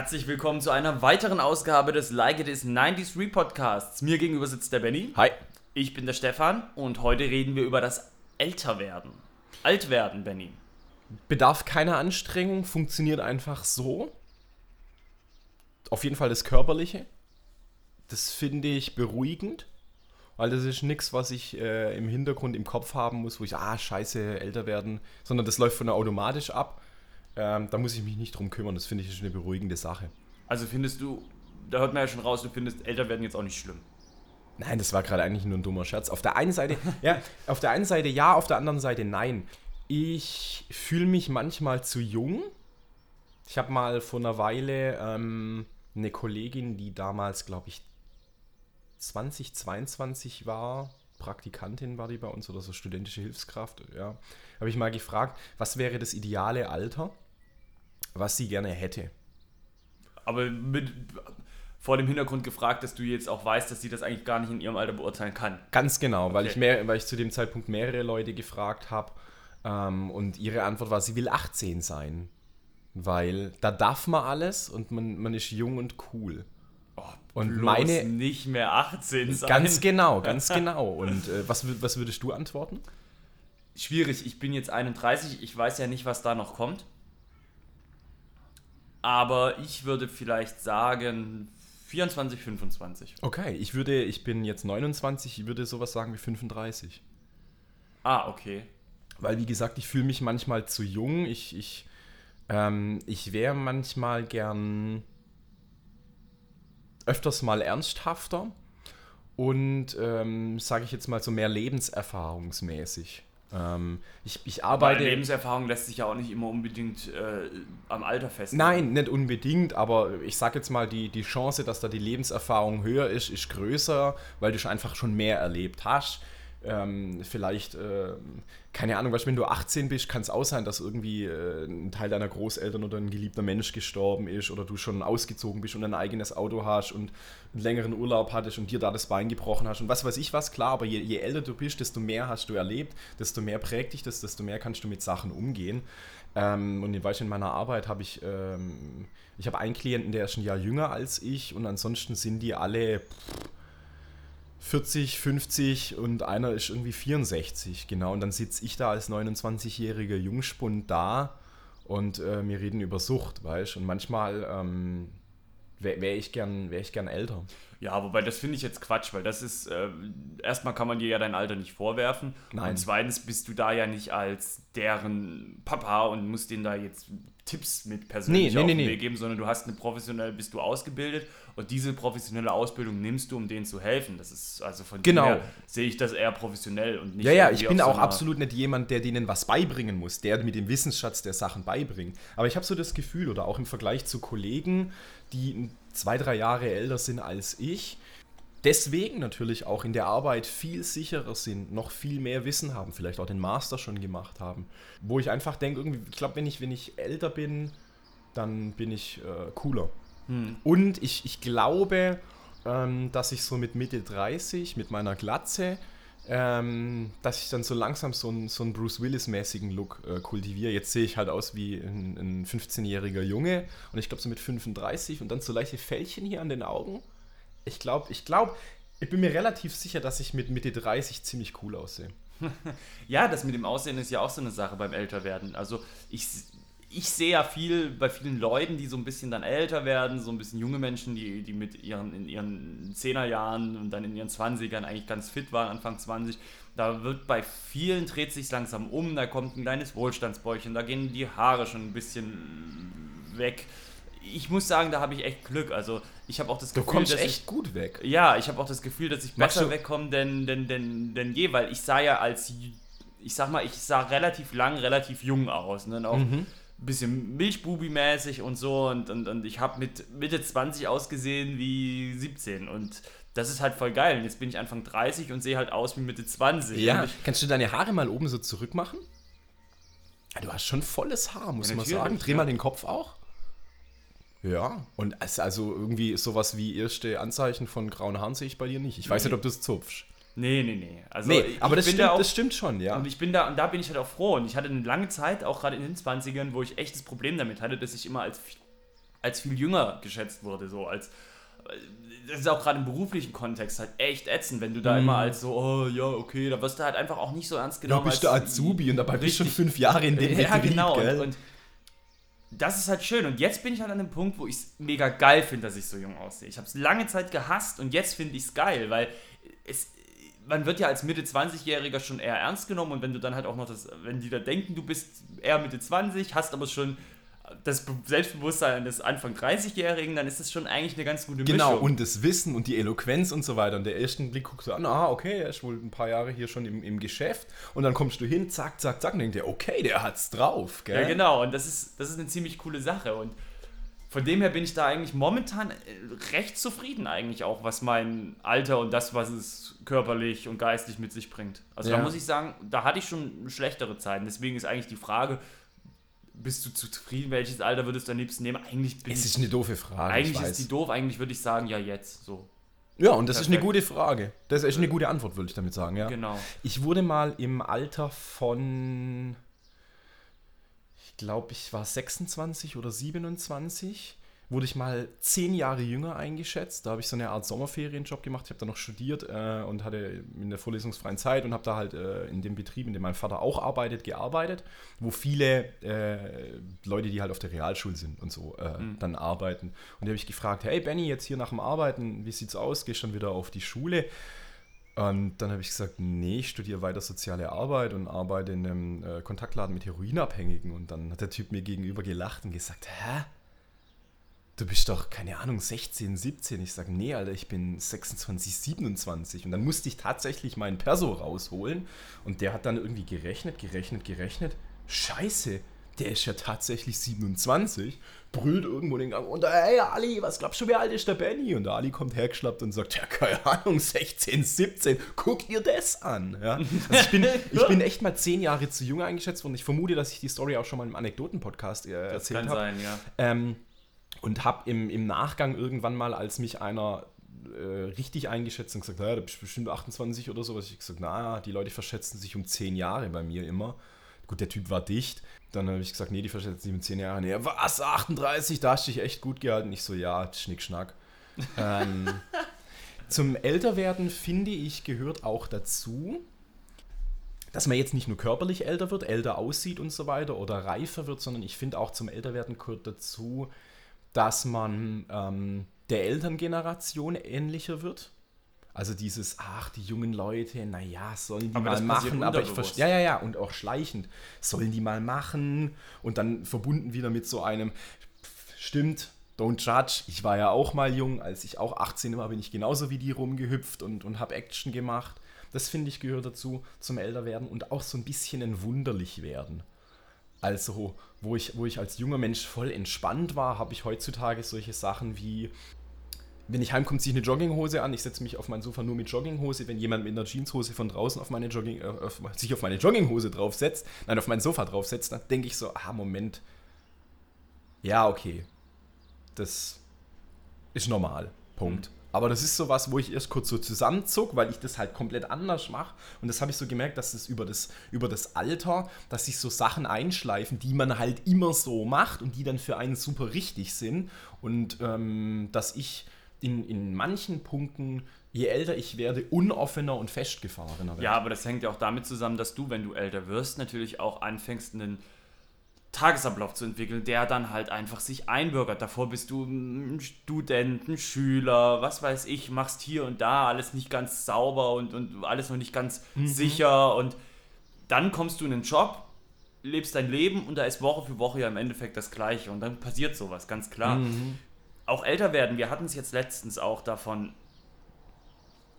Herzlich willkommen zu einer weiteren Ausgabe des Like It Is 90s Re-Podcasts. Mir gegenüber sitzt der Benny. Hi. Ich bin der Stefan und heute reden wir über das Älterwerden. Altwerden, Benny. Bedarf keiner Anstrengung, funktioniert einfach so. Auf jeden Fall das Körperliche. Das finde ich beruhigend, weil das ist nichts, was ich äh, im Hintergrund im Kopf haben muss, wo ich, ah, scheiße, älter werden, sondern das läuft von der automatisch ab. Ähm, da muss ich mich nicht drum kümmern. Das finde ich ist eine beruhigende Sache. Also findest du, da hört man ja schon raus, du findest Älterwerden jetzt auch nicht schlimm. Nein, das war gerade eigentlich nur ein dummer Scherz. Auf der einen Seite, ja, auf der einen Seite ja, auf der anderen Seite nein. Ich fühle mich manchmal zu jung. Ich habe mal vor einer Weile ähm, eine Kollegin, die damals, glaube ich, 2022 war, Praktikantin war die bei uns oder so studentische Hilfskraft, ja, habe ich mal gefragt, was wäre das ideale Alter, was sie gerne hätte. Aber mit, vor dem Hintergrund gefragt, dass du jetzt auch weißt, dass sie das eigentlich gar nicht in ihrem Alter beurteilen kann. Ganz genau, okay. weil, ich mehr, weil ich zu dem Zeitpunkt mehrere Leute gefragt habe ähm, und ihre Antwort war, sie will 18 sein. Weil da darf man alles und man, man ist jung und cool. Oh, und meine nicht mehr 18 sein. Ganz genau, ganz genau. Und äh, was, was würdest du antworten? Schwierig, ich bin jetzt 31, ich weiß ja nicht, was da noch kommt. Aber ich würde vielleicht sagen 24, 25. Okay, ich würde, ich bin jetzt 29, ich würde sowas sagen wie 35. Ah, okay. Weil, wie gesagt, ich fühle mich manchmal zu jung. Ich, ich, ähm, ich wäre manchmal gern öfters mal ernsthafter und, ähm, sage ich jetzt mal, so mehr lebenserfahrungsmäßig. Ähm, ich, ich arbeite. Lebenserfahrung lässt sich ja auch nicht immer unbedingt äh, am Alter festmachen. Nein, nicht unbedingt, aber ich sage jetzt mal, die, die Chance, dass da die Lebenserfahrung höher ist, ist größer, weil du einfach schon mehr erlebt hast ähm, vielleicht, äh, keine Ahnung, weißt, wenn du 18 bist, kann es auch sein, dass irgendwie äh, ein Teil deiner Großeltern oder ein geliebter Mensch gestorben ist oder du schon ausgezogen bist und ein eigenes Auto hast und einen längeren Urlaub hattest und dir da das Bein gebrochen hast und was weiß ich was, klar, aber je, je älter du bist, desto mehr hast du erlebt, desto mehr prägt dich das, desto mehr kannst du mit Sachen umgehen. Ähm, und weißt, in meiner Arbeit habe ich, ähm, ich habe einen Klienten, der ist ein Jahr jünger als ich und ansonsten sind die alle... Pff, 40, 50 und einer ist irgendwie 64, genau. Und dann sitze ich da als 29-jähriger Jungspund da und äh, wir reden über Sucht, weißt du. Und manchmal ähm, wäre wär ich, wär ich gern älter. Ja, wobei das finde ich jetzt Quatsch, weil das ist, äh, erstmal kann man dir ja dein Alter nicht vorwerfen. Nein. Und zweitens bist du da ja nicht als deren Papa und musst denen da jetzt Tipps mit persönlich nee, nee, auf nee, Weg geben, sondern du hast eine professionell, bist du ausgebildet und diese professionelle Ausbildung nimmst du, um denen zu helfen. Das ist also von genau. her sehe ich das eher professionell und nicht. Ja, ja, ich bin auch so absolut nicht jemand, der denen was beibringen muss, der mit dem Wissensschatz der Sachen beibringt. Aber ich habe so das Gefühl, oder auch im Vergleich zu Kollegen, die zwei, drei Jahre älter sind als ich, deswegen natürlich auch in der Arbeit viel sicherer sind, noch viel mehr Wissen haben, vielleicht auch den Master schon gemacht haben. Wo ich einfach denke, irgendwie, ich glaube, wenn ich, wenn ich älter bin, dann bin ich äh, cooler. Hm. Und ich, ich glaube, ähm, dass ich so mit Mitte 30, mit meiner Glatze, ähm, dass ich dann so langsam so einen, so einen Bruce Willis-mäßigen Look äh, kultiviere. Jetzt sehe ich halt aus wie ein, ein 15-jähriger Junge und ich glaube so mit 35 und dann so leichte Fältchen hier an den Augen ich glaube, ich glaube, ich bin mir relativ sicher, dass ich mit Mitte 30 ziemlich cool aussehe. ja, das mit dem Aussehen ist ja auch so eine Sache beim Älterwerden. Also ich, ich sehe ja viel bei vielen Leuten, die so ein bisschen dann älter werden, so ein bisschen junge Menschen, die, die mit ihren, in ihren 10er Jahren und dann in ihren 20ern eigentlich ganz fit waren, Anfang 20. Da wird bei vielen dreht sich langsam um, da kommt ein kleines Wohlstandsbäuchchen, da gehen die Haare schon ein bisschen weg ich muss sagen, da habe ich echt Glück. Also ich habe auch das Gefühl, du kommst echt ich, gut weg. Ja, ich habe auch das Gefühl, dass ich Machst besser wegkomme denn, denn, denn, denn je, weil ich sah ja als, ich sag mal, ich sah relativ lang, relativ jung aus. Ne? Und auch mhm. Ein bisschen Milchbubi-mäßig und so. Und, und, und ich habe mit Mitte 20 ausgesehen wie 17. Und das ist halt voll geil. Und jetzt bin ich Anfang 30 und sehe halt aus wie Mitte 20. Ja, kannst du deine Haare mal oben so zurück machen? Du hast schon volles Haar, muss ja, man sagen. Dreh mal den Kopf auch. Ja, und also irgendwie sowas wie erste Anzeichen von grauen Haaren sehe ich bei dir nicht. Ich nee. weiß nicht, ob du es zupfst. Nee, nee, nee. Also nee, aber das stimmt, da auch, das stimmt schon, ja. Und ich bin da, und da bin ich halt auch froh. Und ich hatte eine lange Zeit, auch gerade in den 20ern, wo ich echt das Problem damit hatte, dass ich immer als als viel jünger geschätzt wurde, so als das ist auch gerade im beruflichen Kontext halt echt ätzend, wenn du da mm. immer als so, oh ja, okay, da wirst du halt einfach auch nicht so ernst genommen. Ja, bist du Azubi und dabei bist du schon fünf Jahre in dem Ja, Betrieb, genau. Gell? Und, und, das ist halt schön. Und jetzt bin ich halt an dem Punkt, wo ich es mega geil finde, dass ich so jung aussehe. Ich habe es lange Zeit gehasst und jetzt finde ich es geil, weil es, man wird ja als Mitte 20-Jähriger schon eher ernst genommen und wenn du dann halt auch noch das, wenn die da denken, du bist eher Mitte 20, hast aber schon das Selbstbewusstsein des Anfang 30-Jährigen, dann ist das schon eigentlich eine ganz gute Mischung. Genau, und das Wissen und die Eloquenz und so weiter. Und der ersten Blick guckst du an, ah, okay, er ist wohl ein paar Jahre hier schon im, im Geschäft. Und dann kommst du hin, zack, zack, zack, und denkst dir, okay, der hat's drauf, gell? Ja, genau, und das ist, das ist eine ziemlich coole Sache. Und von dem her bin ich da eigentlich momentan äh, recht zufrieden eigentlich auch, was mein Alter und das, was es körperlich und geistig mit sich bringt. Also ja. da muss ich sagen, da hatte ich schon schlechtere Zeiten. Deswegen ist eigentlich die Frage, bist du zufrieden? Welches Alter würdest du am liebsten nehmen? Eigentlich bin Es ist eine doofe Frage. Eigentlich ist die doof, eigentlich würde ich sagen, ja, jetzt. So. Ja, und das Perfekt. ist eine gute Frage. Das ist eine gute Antwort, würde ich damit sagen, ja. Genau. Ich wurde mal im Alter von, glaube, ich war 26 oder 27 wurde ich mal zehn Jahre jünger eingeschätzt. Da habe ich so eine Art Sommerferienjob gemacht. Ich habe da noch studiert äh, und hatte in der vorlesungsfreien Zeit und habe da halt äh, in dem Betrieb, in dem mein Vater auch arbeitet, gearbeitet, wo viele äh, Leute, die halt auf der Realschule sind und so, mhm. dann arbeiten. Und die habe ich gefragt, hey Benny, jetzt hier nach dem Arbeiten, wie sieht's aus? Gehst schon wieder auf die Schule? Und dann habe ich gesagt, nee, ich studiere weiter soziale Arbeit und arbeite in einem äh, Kontaktladen mit Heroinabhängigen. Und dann hat der Typ mir gegenüber gelacht und gesagt, hä? du bist doch, keine Ahnung, 16, 17. Ich sage, nee, Alter, ich bin 26, 27. Und dann musste ich tatsächlich meinen Perso rausholen. Und der hat dann irgendwie gerechnet, gerechnet, gerechnet. Scheiße, der ist ja tatsächlich 27. Brüllt irgendwo den Gang runter, hey Ali, was glaubst du, wie alt ist der Benny? Und der Ali kommt hergeschlappt und sagt, ja, keine Ahnung, 16, 17, guck dir das an. Ja? Also ich, bin, ich bin echt mal zehn Jahre zu jung eingeschätzt worden. Ich vermute, dass ich die Story auch schon mal im Anekdoten-Podcast äh, erzählt habe. Kann hab. sein, ja. Ähm, und habe im, im Nachgang irgendwann mal, als mich einer äh, richtig eingeschätzt und gesagt, naja, du bist bestimmt 28 oder sowas, ich gesagt, naja, die Leute verschätzen sich um 10 Jahre bei mir immer. Gut, der Typ war dicht. Dann habe ich gesagt, nee, die verschätzen sich um 10 Jahre. Nee, was, 38? Da hast du dich echt gut gehalten. Ich so, ja, Schnickschnack. ähm, zum Älterwerden, finde ich, gehört auch dazu, dass man jetzt nicht nur körperlich älter wird, älter aussieht und so weiter oder reifer wird, sondern ich finde auch zum Älterwerden gehört dazu, dass man ähm, der Elterngeneration ähnlicher wird. Also dieses, ach, die jungen Leute, naja, sollen die aber mal machen, aber ich verstehe, ja, ja, ja, und auch schleichend, sollen die mal machen und dann verbunden wieder mit so einem, stimmt, don't judge, ich war ja auch mal jung, als ich auch 18 war, bin ich genauso wie die rumgehüpft und, und habe Action gemacht. Das finde ich gehört dazu, zum Älterwerden und auch so ein bisschen ein wunderlich werden. Also, wo ich, wo ich als junger Mensch voll entspannt war, habe ich heutzutage solche Sachen wie, wenn ich heimkomme, ziehe ich eine Jogginghose an, ich setze mich auf mein Sofa nur mit Jogginghose, wenn jemand mit einer Jeanshose von draußen auf meine Jogging, äh, auf, sich auf meine Jogginghose draufsetzt, nein, auf mein Sofa draufsetzt, dann denke ich so, ah, Moment, ja, okay, das ist normal, Punkt. Mhm. Aber das ist so was, wo ich erst kurz so zusammenzuck, weil ich das halt komplett anders mache. Und das habe ich so gemerkt, dass es über das, über das Alter, dass sich so Sachen einschleifen, die man halt immer so macht und die dann für einen super richtig sind. Und ähm, dass ich in, in manchen Punkten, je älter ich werde, unoffener und festgefahrener werde. Ja, aber das hängt ja auch damit zusammen, dass du, wenn du älter wirst, natürlich auch anfängst, einen Tagesablauf zu entwickeln, der dann halt einfach sich einbürgert. Davor bist du ein Student, ein Schüler, was weiß ich, machst hier und da alles nicht ganz sauber und, und alles noch nicht ganz mhm. sicher und dann kommst du in einen Job, lebst dein Leben und da ist Woche für Woche ja im Endeffekt das Gleiche und dann passiert sowas, ganz klar. Mhm. Auch älter werden, wir hatten es jetzt letztens auch davon,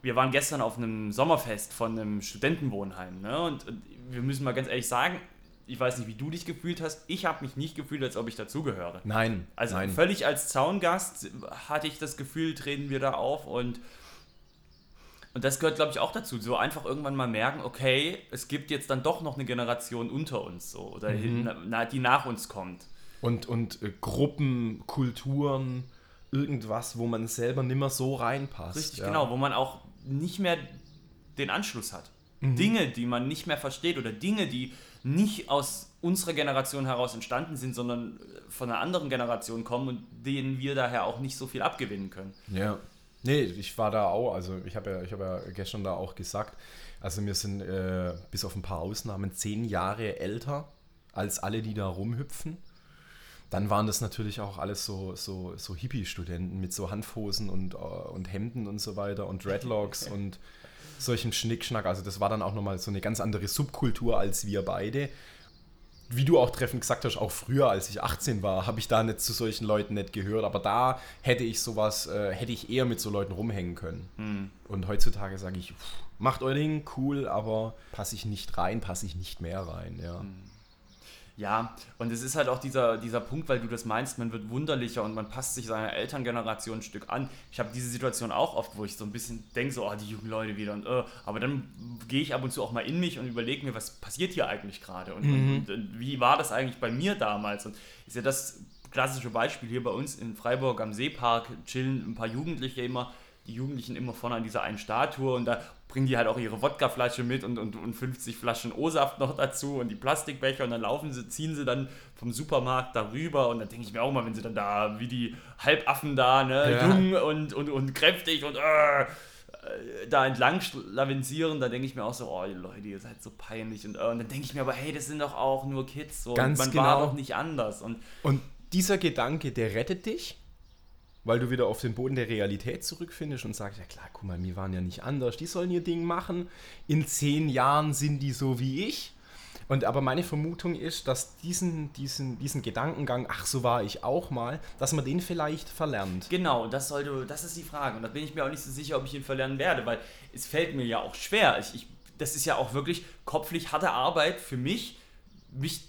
wir waren gestern auf einem Sommerfest von einem Studentenwohnheim ne? und, und wir müssen mal ganz ehrlich sagen, ich weiß nicht, wie du dich gefühlt hast. Ich habe mich nicht gefühlt, als ob ich dazugehöre. Nein. Also nein. völlig als Zaungast hatte ich das Gefühl, treten wir da auf und und das gehört, glaube ich, auch dazu. So einfach irgendwann mal merken, okay, es gibt jetzt dann doch noch eine Generation unter uns so oder mhm. na, die nach uns kommt. Und, und äh, Gruppen, Kulturen, irgendwas, wo man selber nimmer so reinpasst. Richtig, ja. genau, wo man auch nicht mehr den Anschluss hat. Mhm. Dinge, die man nicht mehr versteht oder Dinge, die nicht aus unserer Generation heraus entstanden sind, sondern von einer anderen Generation kommen und denen wir daher auch nicht so viel abgewinnen können. Ja. Nee, ich war da auch, also ich habe ja, hab ja gestern da auch gesagt, also wir sind äh, bis auf ein paar Ausnahmen zehn Jahre älter als alle, die da rumhüpfen. Dann waren das natürlich auch alles so, so, so Hippie-Studenten mit so Handhosen und, uh, und Hemden und so weiter und Dreadlocks und solchen Schnickschnack. Also das war dann auch nochmal so eine ganz andere Subkultur als wir beide. Wie du auch treffend gesagt hast, auch früher, als ich 18 war, habe ich da nicht zu solchen Leuten nicht gehört. Aber da hätte ich sowas, äh, hätte ich eher mit so Leuten rumhängen können. Mhm. Und heutzutage sage ich, pff, macht euer Ding, cool, aber passe ich nicht rein, passe ich nicht mehr rein, ja. Mhm. Ja, und es ist halt auch dieser, dieser Punkt, weil du das meinst, man wird wunderlicher und man passt sich seiner Elterngeneration ein Stück an. Ich habe diese Situation auch oft, wo ich so ein bisschen denke, so, oh, die jungen Leute wieder und äh, aber dann gehe ich ab und zu auch mal in mich und überlege mir, was passiert hier eigentlich gerade und, mhm. und, und, wie war das eigentlich bei mir damals? Und ist ja das klassische Beispiel hier bei uns in Freiburg am Seepark, chillen ein paar Jugendliche immer die Jugendlichen immer vorne an dieser einen Statue und da bringen die halt auch ihre Wodkaflasche mit und, und, und 50 Flaschen O-Saft noch dazu und die Plastikbecher und dann laufen sie, ziehen sie dann vom Supermarkt darüber und dann denke ich mir auch mal, wenn sie dann da wie die Halbaffen da, ne, ja. jung und, und, und kräftig und äh, da entlang lavenzieren, da denke ich mir auch so, oh Leute, ihr seid so peinlich und, äh, und dann denke ich mir aber, hey, das sind doch auch nur Kids, so, Ganz man genau. war doch nicht anders und, und dieser Gedanke, der rettet dich weil du wieder auf den Boden der Realität zurückfindest und sagst, ja klar, guck mal, wir waren ja nicht anders, die sollen ihr Ding machen, in zehn Jahren sind die so wie ich. Und aber meine Vermutung ist, dass diesen, diesen, diesen Gedankengang, ach so war ich auch mal, dass man den vielleicht verlernt. Genau, das sollte, das ist die Frage. Und da bin ich mir auch nicht so sicher, ob ich ihn verlernen werde, weil es fällt mir ja auch schwer. Ich, ich, das ist ja auch wirklich kopflich harte Arbeit für mich, mich,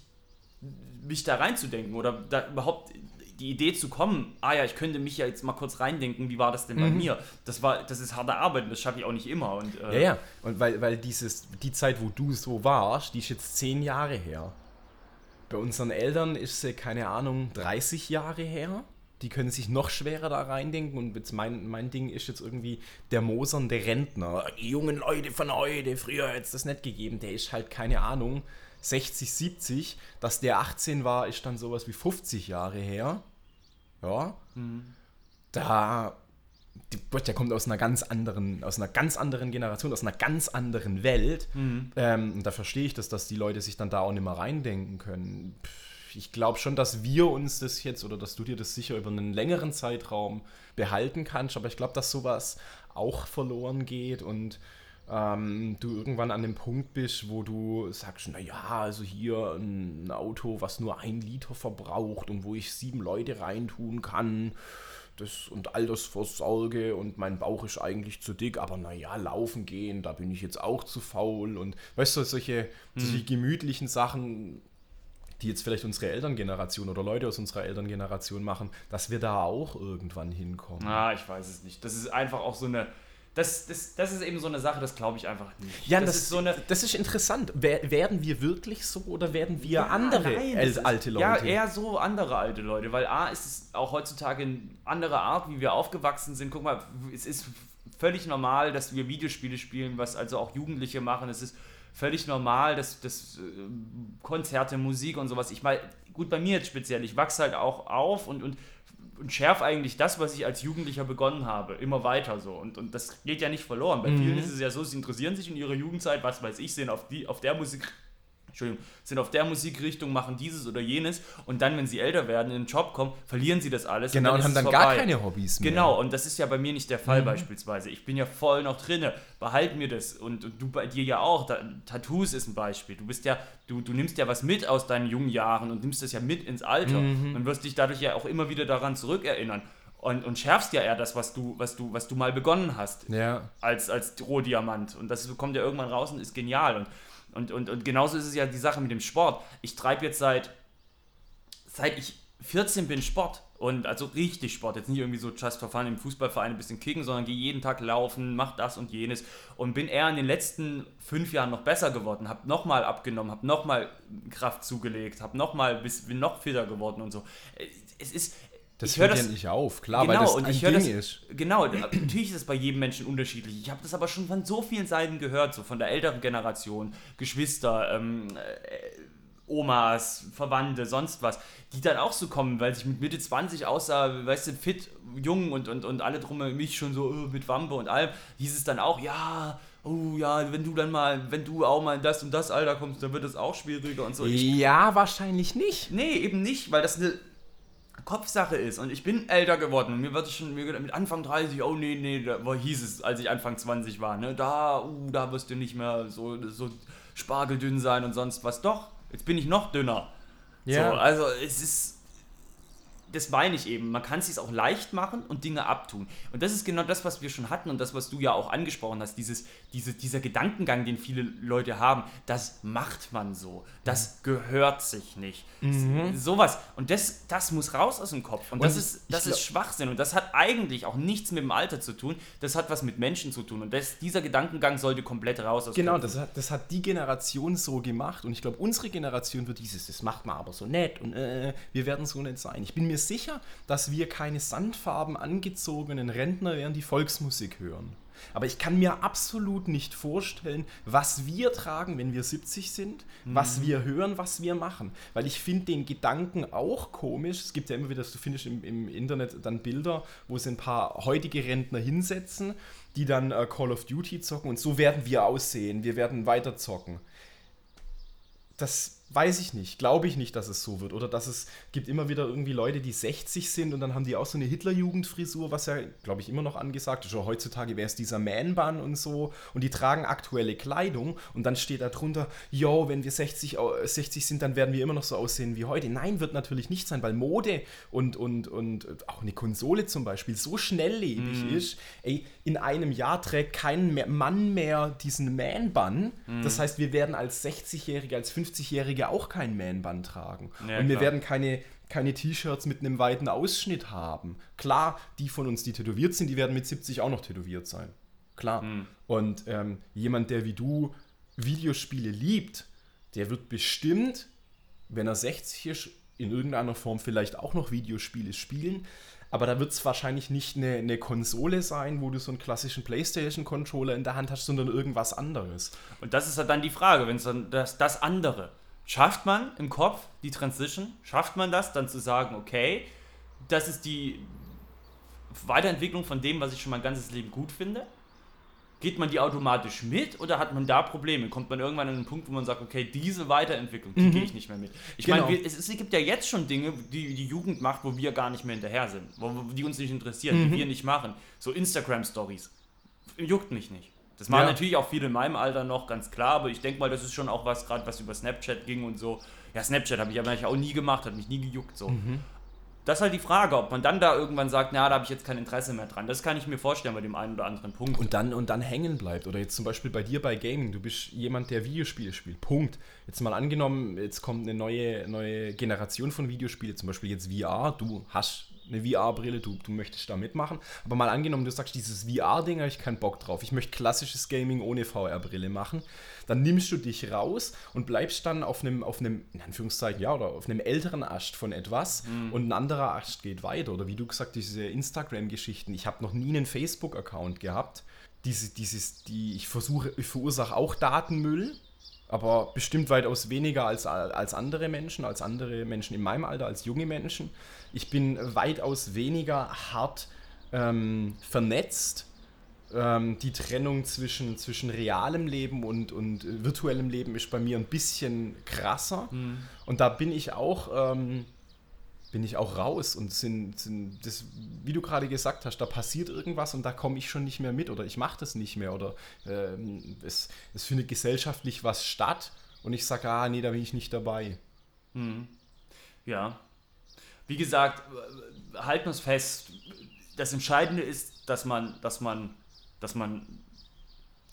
mich da reinzudenken oder da überhaupt die Idee zu kommen, ah ja, ich könnte mich ja jetzt mal kurz reindenken, wie war das denn bei mhm. mir? Das war, das ist harte Arbeit und das schaffe ich auch nicht immer. Und, äh ja, ja, und weil, weil dieses, die Zeit, wo du so warst, die ist jetzt zehn Jahre her. Bei unseren Eltern ist sie, keine Ahnung, 30 Jahre her. Die können sich noch schwerer da reindenken und jetzt mein, mein Ding ist jetzt irgendwie der mosernde Rentner. Die jungen Leute von heute, früher hätte es das nicht gegeben, der ist halt, keine Ahnung, 60, 70, dass der 18 war, ist dann sowas wie 50 Jahre her. Ja. Mhm. Da der kommt aus einer ganz anderen, aus einer ganz anderen Generation, aus einer ganz anderen Welt. Mhm. Ähm, und da verstehe ich das, dass die Leute sich dann da auch nicht mehr reindenken können. Ich glaube schon, dass wir uns das jetzt oder dass du dir das sicher über einen längeren Zeitraum behalten kannst, aber ich glaube, dass sowas auch verloren geht und ähm, du irgendwann an dem Punkt bist, wo du sagst, naja, also hier ein Auto, was nur ein Liter verbraucht und wo ich sieben Leute reintun kann das und Altersvorsorge und mein Bauch ist eigentlich zu dick, aber naja, laufen gehen, da bin ich jetzt auch zu faul und weißt du, solche, hm. solche gemütlichen Sachen, die jetzt vielleicht unsere Elterngeneration oder Leute aus unserer Elterngeneration machen, dass wir da auch irgendwann hinkommen. Ah, ich weiß es nicht. Das ist einfach auch so eine das, das, das ist eben so eine Sache, das glaube ich einfach nicht. Ja, das, das, ist so eine. Das ist interessant. werden wir wirklich so oder werden wir ja, andere nein, ist, alte Leute? Ja, eher so andere alte Leute, weil A ist es auch heutzutage eine andere Art, wie wir aufgewachsen sind. Guck mal, es ist völlig normal, dass wir Videospiele spielen, was also auch Jugendliche machen. Es ist völlig normal, dass, dass äh, Konzerte, Musik und sowas. Ich meine, gut, bei mir jetzt speziell, ich wachse halt auch auf und, und und schärfe eigentlich das, was ich als Jugendlicher begonnen habe, immer weiter so. Und, und das geht ja nicht verloren. Bei mhm. vielen ist es ja so, sie interessieren sich in ihrer Jugendzeit, was weiß ich, sind auf, die, auf der Musik Entschuldigung, sind auf der Musikrichtung, machen dieses oder jenes und dann, wenn sie älter werden, in den Job kommen, verlieren sie das alles. Genau, und, und haben dann vorbei. gar keine Hobbys mehr. Genau, und das ist ja bei mir nicht der Fall mhm. beispielsweise. Ich bin ja voll noch drinne, behalt mir das und, und, du bei dir ja auch. Da, Tattoos ist ein Beispiel. Du bist ja, du, du nimmst ja was mit aus deinen jungen Jahren und nimmst das ja mit ins Alter mhm. und wirst dich dadurch ja auch immer wieder daran zurückerinnern. Und, und, schärfst ja eher das, was du, was du, was du mal begonnen hast. Ja. Als, als Rohdiamant. Und das kommt ja irgendwann raus und ist genial. Und und, und, und genauso ist es ja die Sache mit dem Sport. Ich treibe jetzt seit, seit ich 14 bin Sport. Und also richtig Sport. Jetzt nicht irgendwie so just for fun im Fußballverein ein bisschen kicken, sondern gehe jeden Tag laufen, mach das und jenes. Und bin eher in den letzten fünf Jahren noch besser geworden. Hab nochmal abgenommen, hab nochmal Kraft zugelegt, hab nochmal, bin noch fitter geworden und so. Es ist, Das ich hört ja das- nicht auf, klar, genau, weil das und ein ich höre Ding das, ist. Genau, natürlich ist es bei jedem Menschen unterschiedlich. Ich habe das aber schon von so vielen Seiten gehört, so von der älteren Generation, Geschwister, ähm, äh, Omas, Verwandte, sonst was, die dann auch so kommen, weil sich mit Mitte 20 aussah, weißt du, fit, jung und, und, und alle drum mich schon so äh, mit Wampe und allem, hieß es dann auch, ja, oh ja, wenn du dann mal, wenn du auch mal in das und das Alter kommst, dann wird es auch schwieriger und so. Ich Ja, wahrscheinlich nicht. Nee, eben nicht, weil das eine Kopfsache ist. Und ich bin älter geworden. Und mir wird es schon mir mit Anfang 30, oh nee, nee, da war, hieß es, als ich Anfang 20 war, ne? Da, uh, da wirst du nicht mehr so, so spargeldünn sein und sonst was. Doch, jetzt bin ich noch dünner. Ja. So, also es ist. Das meine ich eben. Man kann es sich auch leicht machen und Dinge abtun. Und das ist genau das, was wir schon hatten und das, was du ja auch angesprochen hast. Dieses, diese, dieser Gedankengang, den viele Leute haben, das macht man so. Das gehört sich nicht. Sowas. Und das, das muss raus aus dem Kopf. Und, Und das, ist, das ist Schwachsinn. Und das hat eigentlich auch nichts mit dem Alter zu tun. Das hat was mit Menschen zu tun. Und das, dieser Gedankengang sollte komplett raus aus Genau, Köpfen. das hat, das hat die Generation so gemacht und ich glaube, unsere Generation wird dieses, das macht man aber so nett und äh, wir werden so nett sein. Ich bin mir sicher, dass wir keine sandfarben angezogenen Rentner wären, die Volksmusik hören. Aber ich kann mir absolut nicht vorstellen, was wir tragen, wenn wir 70 sind, was wir hören, was wir machen. Weil ich finde den Gedanken auch komisch. Es gibt ja immer wieder, du findest im, im Internet dann Bilder, wo sie ein paar heutige Rentner hinsetzen, die dann äh, Call of Duty zocken und so werden wir aussehen. Wir werden weiter zocken. Das weiß ich nicht, glaube ich nicht, dass es so wird. Oder dass es gibt immer wieder irgendwie Leute, die 60 sind und dann haben die auch so eine Hitlerjugendfrisur, was ja, glaube ich, immer noch angesagt ist. Oder heutzutage wäre es dieser Man-Bun und so. Und die tragen aktuelle Kleidung und dann steht da drunter, yo, wenn wir 60, au- 60 sind, dann werden wir immer noch so aussehen wie heute. Nein, wird natürlich nicht sein, weil Mode und, und, und auch eine Konsole zum Beispiel so schnelllebig ist. Ey, in einem Jahr trägt kein Mann mehr diesen Man-Bun. Das heißt, wir werden als 60-Jährige, als 50-Jährige auch keinen Man-Bun tragen. Ja, und wir klar. werden keine, keine T-Shirts mit einem weiten Ausschnitt haben. Klar, die von uns, die tätowiert sind, die werden mit 70 auch noch tätowiert sein. Klar. Und ähm, jemand, der wie du Videospiele liebt, der wird bestimmt, wenn er 60 ist, in irgendeiner Form vielleicht auch noch Videospiele spielen. Aber da wird es wahrscheinlich nicht eine, eine Konsole sein, wo du so einen klassischen PlayStation-Controller in der Hand hast, sondern irgendwas anderes. Und das ist halt dann die Frage, wenn es dann das, das andere. Schafft man im Kopf die Transition? Schafft man das, dann zu sagen, okay, das ist die Weiterentwicklung von dem, was ich schon mein ganzes Leben gut finde? Geht man die automatisch mit oder hat man da Probleme? Kommt man irgendwann an einen Punkt, wo man sagt, okay, diese Weiterentwicklung, die gehe ich nicht mehr mit. Ich Genau. meine, es, es gibt ja jetzt schon Dinge, die die Jugend macht, wo wir gar nicht mehr hinterher sind, wo, die uns nicht interessieren, die wir nicht machen. So Instagram-Stories. Juckt mich nicht. Das machen Ja. natürlich auch viele in meinem Alter noch, ganz klar, aber ich denke mal, das ist schon auch was, gerade was über Snapchat ging und so. Ja, Snapchat habe ich aber eigentlich auch nie gemacht, hat mich nie gejuckt so. Das ist halt die Frage, ob man dann da irgendwann sagt, na, da habe ich jetzt kein Interesse mehr dran. Das kann ich mir vorstellen bei dem einen oder anderen Punkt. Und dann, und dann hängen bleibt. Oder jetzt zum Beispiel bei dir bei Gaming. Du bist jemand, der Videospiele spielt. Punkt. Jetzt mal angenommen, jetzt kommt eine neue, neue Generation von Videospielen, zum Beispiel jetzt VR. Du hast eine VR-Brille, du, du möchtest da mitmachen. Aber mal angenommen, du sagst, dieses VR-Ding habe ich keinen Bock drauf. Ich möchte klassisches Gaming ohne VR-Brille machen. Dann nimmst du dich raus und bleibst dann auf einem, auf einem, in Anführungszeichen, ja, oder auf einem älteren Ast von etwas und ein anderer Ast geht weiter. Oder wie du gesagt, diese Instagram-Geschichten. Ich habe noch nie einen Facebook-Account gehabt. Diese, dieses, die, ich versuche, ich verursache auch Datenmüll, aber bestimmt weitaus weniger als, als andere Menschen, als andere Menschen in meinem Alter, als junge Menschen. Ich bin weitaus weniger hart ähm, vernetzt. Ähm, die Trennung zwischen, zwischen realem Leben und, und äh, virtuellem Leben ist bei mir ein bisschen krasser. Und da bin ich auch, ähm, bin ich auch raus und sind, sind das, wie du gerade gesagt hast, da passiert irgendwas und da komme ich schon nicht mehr mit oder ich mache das nicht mehr oder ähm, es, es findet gesellschaftlich was statt und ich sage, ah nee, da bin ich nicht dabei. Ja. Wie gesagt, äh, halten wir es fest. Das Entscheidende ist, dass man, dass man, dass man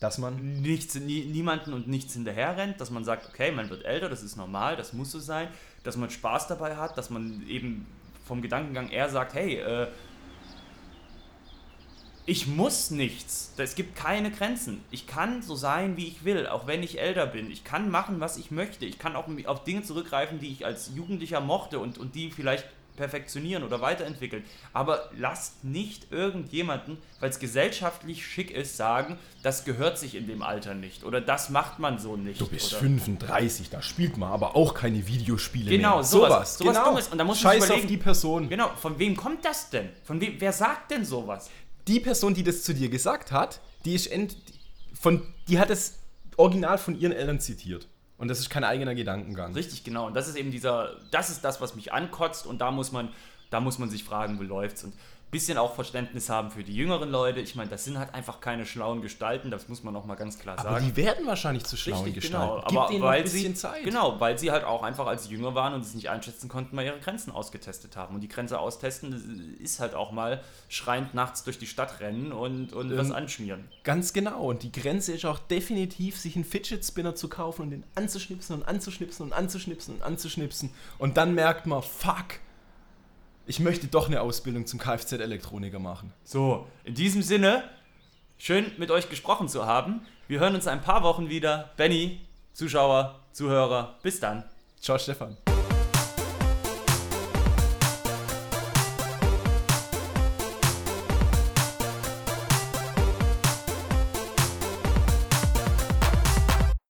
Dass man. nichts, nie, niemanden und nichts hinterher rennt, dass man sagt, okay, man wird älter, das ist normal, das muss so sein, dass man Spaß dabei hat, dass man eben vom Gedankengang eher sagt, hey, äh, ich muss nichts. Es gibt keine Grenzen. Ich kann so sein, wie ich will, auch wenn ich älter bin. Ich kann machen, was ich möchte. Ich kann auch auf Dinge zurückgreifen, die ich als Jugendlicher mochte und, und die vielleicht perfektionieren oder weiterentwickeln. Aber lasst nicht irgendjemanden, weil es gesellschaftlich schick ist, sagen, das gehört sich in dem Alter nicht oder das macht man so nicht. Du bist oder 35, da spielt man aber auch keine Videospiele Genau, mehr. sowas, sowas genau. Dummes. Und da muss man Scheiß auf die Person. Genau, von wem kommt das denn? Von wem, wer sagt denn sowas? Die Person, die das zu dir gesagt hat, die ist ent, von, die hat es original von ihren Eltern zitiert. Und das ist kein eigener Gedankengang. Richtig, genau. Und das ist eben dieser, das ist das, was mich ankotzt und da muss man, da muss man sich fragen, wo läuft's und bisschen auch Verständnis haben für die jüngeren Leute. Ich meine, das sind halt einfach keine schlauen Gestalten, das muss man noch mal ganz klar Aber sagen. die werden wahrscheinlich zu schlauen Richtig, Gestalten. genau. Gib Aber denen noch ein weil bisschen sie, Zeit. Genau, weil sie halt auch einfach als jünger waren und es nicht einschätzen konnten, mal ihre Grenzen ausgetestet haben. Und die Grenze austesten ist halt auch mal schreiend nachts durch die Stadt rennen und, und was Ähm, anschmieren. Ganz genau. Und die Grenze ist auch definitiv, sich einen Fidget Spinner zu kaufen und den anzuschnipsen und anzuschnipsen und anzuschnipsen und anzuschnipsen. Und dann merkt man, fuck, ich möchte doch eine Ausbildung zum Kfz-Elektroniker machen. So, in diesem Sinne, schön mit euch gesprochen zu haben. Wir hören uns in ein paar Wochen wieder. Benny, Zuschauer, Zuhörer, bis dann. Ciao, Stefan.